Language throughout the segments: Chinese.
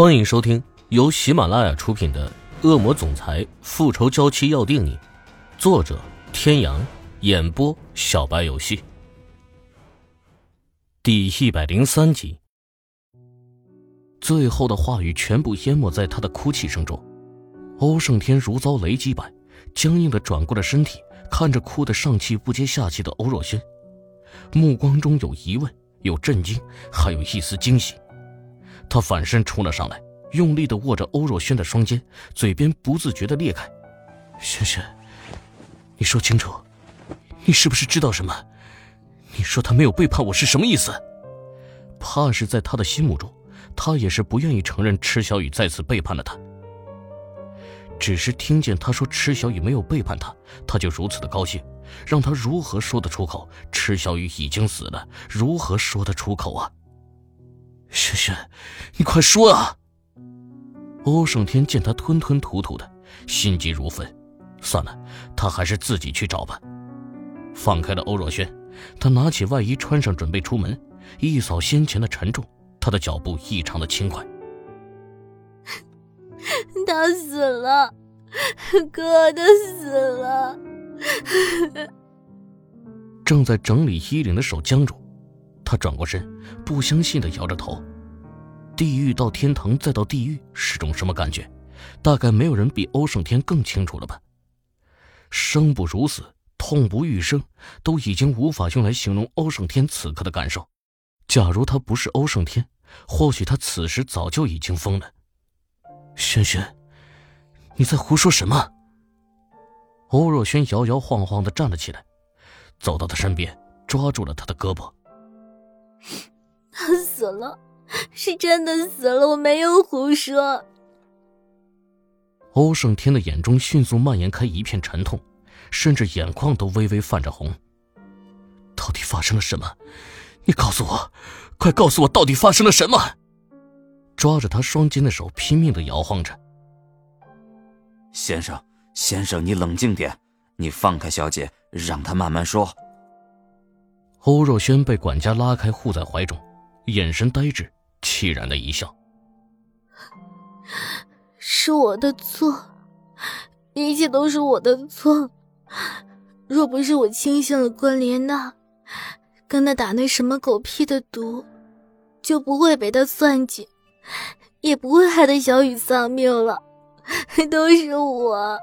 欢迎收听由喜马拉雅出品的《恶魔总裁复仇娇妻要定你》，作者：天阳，演播：小白游戏。第一百零三集，最后的话语全部淹没在他的哭泣声中。欧胜天如遭雷击般，僵硬的转过了身体，看着哭得上气不接下气的欧若轩，目光中有疑问，有震惊，还有一丝惊喜。他反身冲了上来，用力的握着欧若轩的双肩，嘴边不自觉的裂开。轩轩，你说清楚，你是不是知道什么？你说他没有背叛我是什么意思？怕是在他的心目中，他也是不愿意承认池小雨再次背叛了他。只是听见他说池小雨没有背叛他，他就如此的高兴，让他如何说得出口？池小雨已经死了，如何说得出口啊？轩轩，你快说啊！欧胜天见他吞吞吐吐的，心急如焚。算了，他还是自己去找吧。放开了欧若轩，他拿起外衣穿上，准备出门。一扫先前的沉重，他的脚步异常的轻快。他死了，哥他死了。正在整理衣领的手僵住。他转过身，不相信的摇着头。地狱到天堂，再到地狱是种什么感觉？大概没有人比欧胜天更清楚了吧。生不如死，痛不欲生，都已经无法用来形容欧胜天此刻的感受。假如他不是欧胜天，或许他此时早就已经疯了。轩轩，你在胡说什么？欧若轩摇摇晃晃的站了起来，走到他身边，抓住了他的胳膊。他死了，是真的死了，我没有胡说。欧胜天的眼中迅速蔓延开一片沉痛，甚至眼眶都微微泛着红。到底发生了什么？你告诉我，快告诉我，到底发生了什么？抓着他双肩的手拼命的摇晃着。先生，先生，你冷静点，你放开小姐，让她慢慢说。欧若轩被管家拉开，护在怀中，眼神呆滞，凄然的一笑：“是我的错，一切都是我的错。若不是我轻信了关莲娜，跟他打那什么狗屁的毒，就不会被他算计，也不会害得小雨丧命了。都是我。”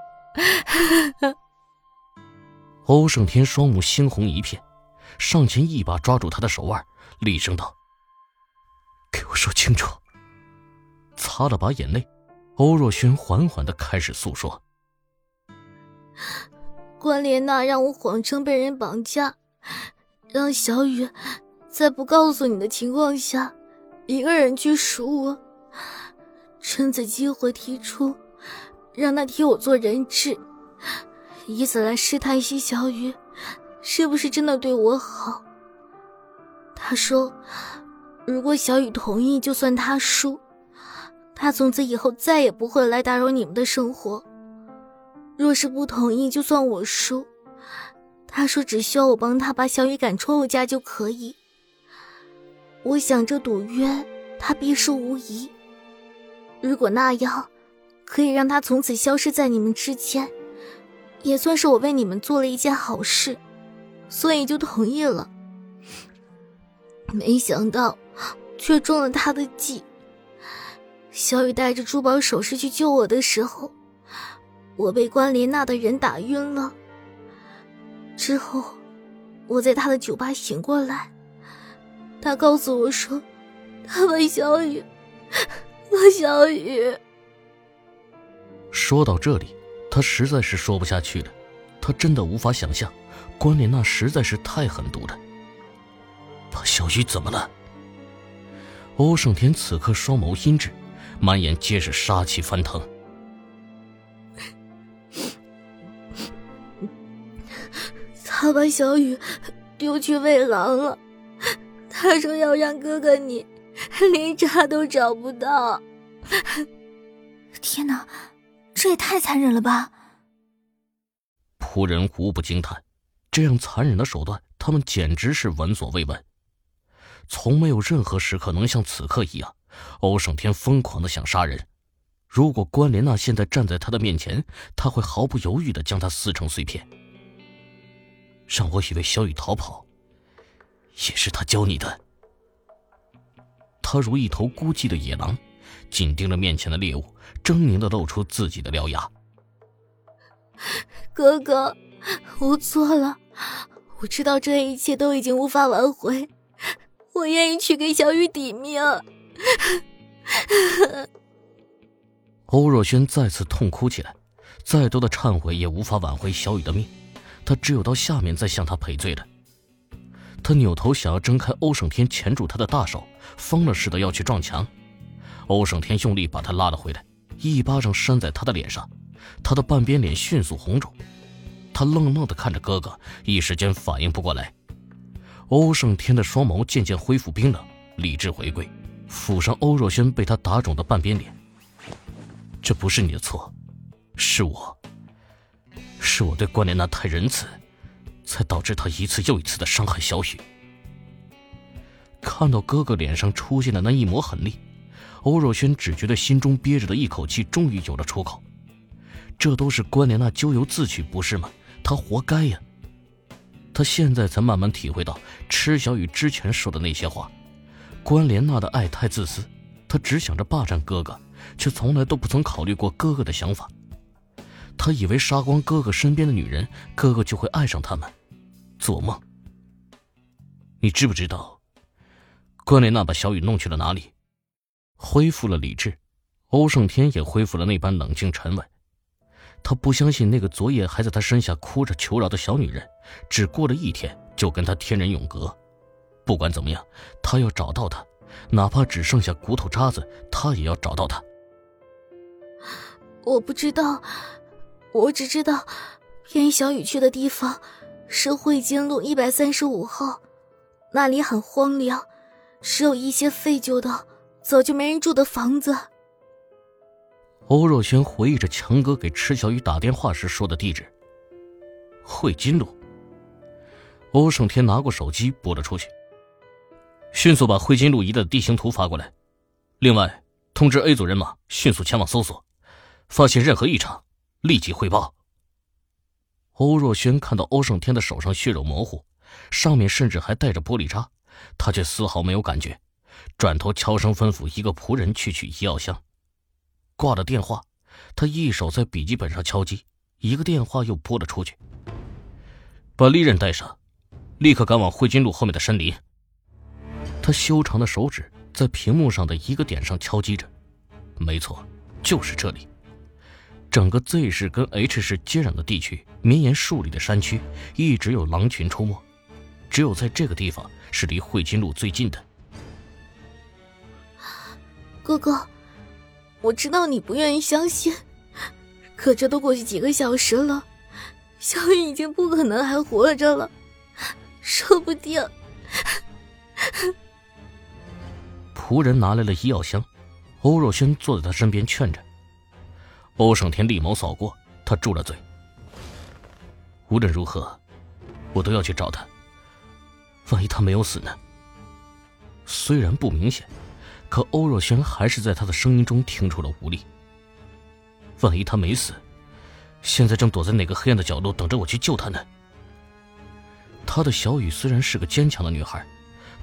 欧胜天双目猩红一片。上前一把抓住他的手腕，厉声道：“给我说清楚。”擦了把眼泪，欧若轩缓缓的开始诉说：“关莲娜让我谎称被人绑架，让小雨在不告诉你的情况下，一个人去赎我，趁此机会提出让他替我做人质，以此来试探西小雨。”是不是真的对我好？他说：“如果小雨同意，就算他输，他从此以后再也不会来打扰你们的生活。若是不同意，就算我输。他说只需要我帮他把小雨赶出我家就可以。我想这赌约他必输无疑。如果那样，可以让他从此消失在你们之间，也算是我为你们做了一件好事。”所以就同意了，没想到却中了他的计。小雨带着珠宝首饰去救我的时候，我被关莲娜的人打晕了。之后，我在他的酒吧醒过来，他告诉我说，他把小雨，把小雨。说到这里，他实在是说不下去了，他真的无法想象。关莲娜实在是太狠毒了。把小雨怎么了？欧胜天此刻双眸阴鸷，满眼皆是杀气翻腾。他把小雨丢去喂狼了。他说要让哥哥你连渣都找不到。天哪，这也太残忍了吧！仆人无不惊叹。这样残忍的手段，他们简直是闻所未闻。从没有任何时刻能像此刻一样，欧胜天疯狂的想杀人。如果关莲娜现在站在他的面前，他会毫不犹豫的将她撕成碎片。让我以为小雨逃跑，也是他教你的。他如一头孤寂的野狼，紧盯着面前的猎物，狰狞的露出自己的獠牙。哥哥，我错了，我知道这一切都已经无法挽回，我愿意去给小雨抵命。欧若轩再次痛哭起来，再多的忏悔也无法挽回小雨的命，他只有到下面再向他赔罪了。他扭头想要挣开欧胜天钳住他的大手，疯了似的要去撞墙。欧胜天用力把他拉了回来，一巴掌扇在他的脸上，他的半边脸迅速红肿。他愣愣的看着哥哥，一时间反应不过来。欧胜天的双眸渐渐恢复冰冷，理智回归，抚上欧若轩被他打肿的半边脸。这不是你的错，是我，是我对关莲娜太仁慈，才导致她一次又一次的伤害小雨。看到哥哥脸上出现的那一抹狠戾，欧若轩只觉得心中憋着的一口气终于有了出口。这都是关莲娜咎由自取，不是吗？她活该呀！他现在才慢慢体会到池小雨之前说的那些话，关莲娜的爱太自私，她只想着霸占哥哥。却从来都不曾考虑过哥哥的想法。他以为杀光哥哥身边的女人，哥哥就会爱上他们。做梦！你知不知道，关莲娜把小雨弄去了哪里？恢复了理智，欧胜天也恢复了那般冷静沉稳。他不相信那个昨夜还在他身下哭着求饶的小女人，只过了一天就跟他天人永隔。不管怎么样，他要找到她，哪怕只剩下骨头渣子，他也要找到她。我不知道，我只知道，骗小雨去的地方是汇金路一百三十五号，那里很荒凉，只有一些废旧的、早就没人住的房子。欧若轩回忆着强哥给池小雨打电话时说的地址。汇金路。欧胜天拿过手机拨了出去，迅速把汇金路一带的地形图发过来，另外通知 A 组人马迅速前往搜索。发现任何异常，立即汇报。欧若轩看到欧胜天的手上血肉模糊，上面甚至还带着玻璃渣，他却丝毫没有感觉，转头悄声吩咐一个仆人去取医药箱。挂了电话，他一手在笔记本上敲击，一个电话又拨了出去。把利刃带上，立刻赶往汇金路后面的山林。他修长的手指在屏幕上的一个点上敲击着，没错，就是这里。整个 Z 市跟 H 市接壤的地区，绵延数里的山区，一直有狼群出没。只有在这个地方是离汇金路最近的。哥哥，我知道你不愿意相信，可这都过去几个小时了，小雨已经不可能还活着了，说不定。仆人拿来了医药箱，欧若轩坐在他身边劝着。欧胜天厉眸扫过，他住了嘴。无论如何，我都要去找他。万一他没有死呢？虽然不明显，可欧若轩还是在他的声音中听出了无力。万一他没死，现在正躲在哪个黑暗的角落等着我去救他呢？他的小雨虽然是个坚强的女孩，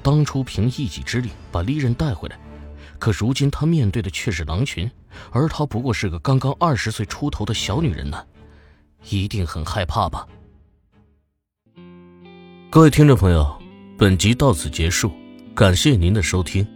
当初凭一己之力把利刃带回来。可如今他面对的却是狼群，而他不过是个刚刚二十岁出头的小女人呢，一定很害怕吧。各位听众朋友，本集到此结束，感谢您的收听。